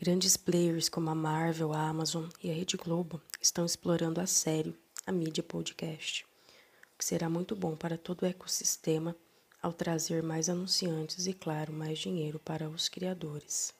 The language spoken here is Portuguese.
Grandes players como a Marvel, a Amazon e a Rede Globo estão explorando a sério a mídia podcast, o que será muito bom para todo o ecossistema ao trazer mais anunciantes e, claro, mais dinheiro para os criadores.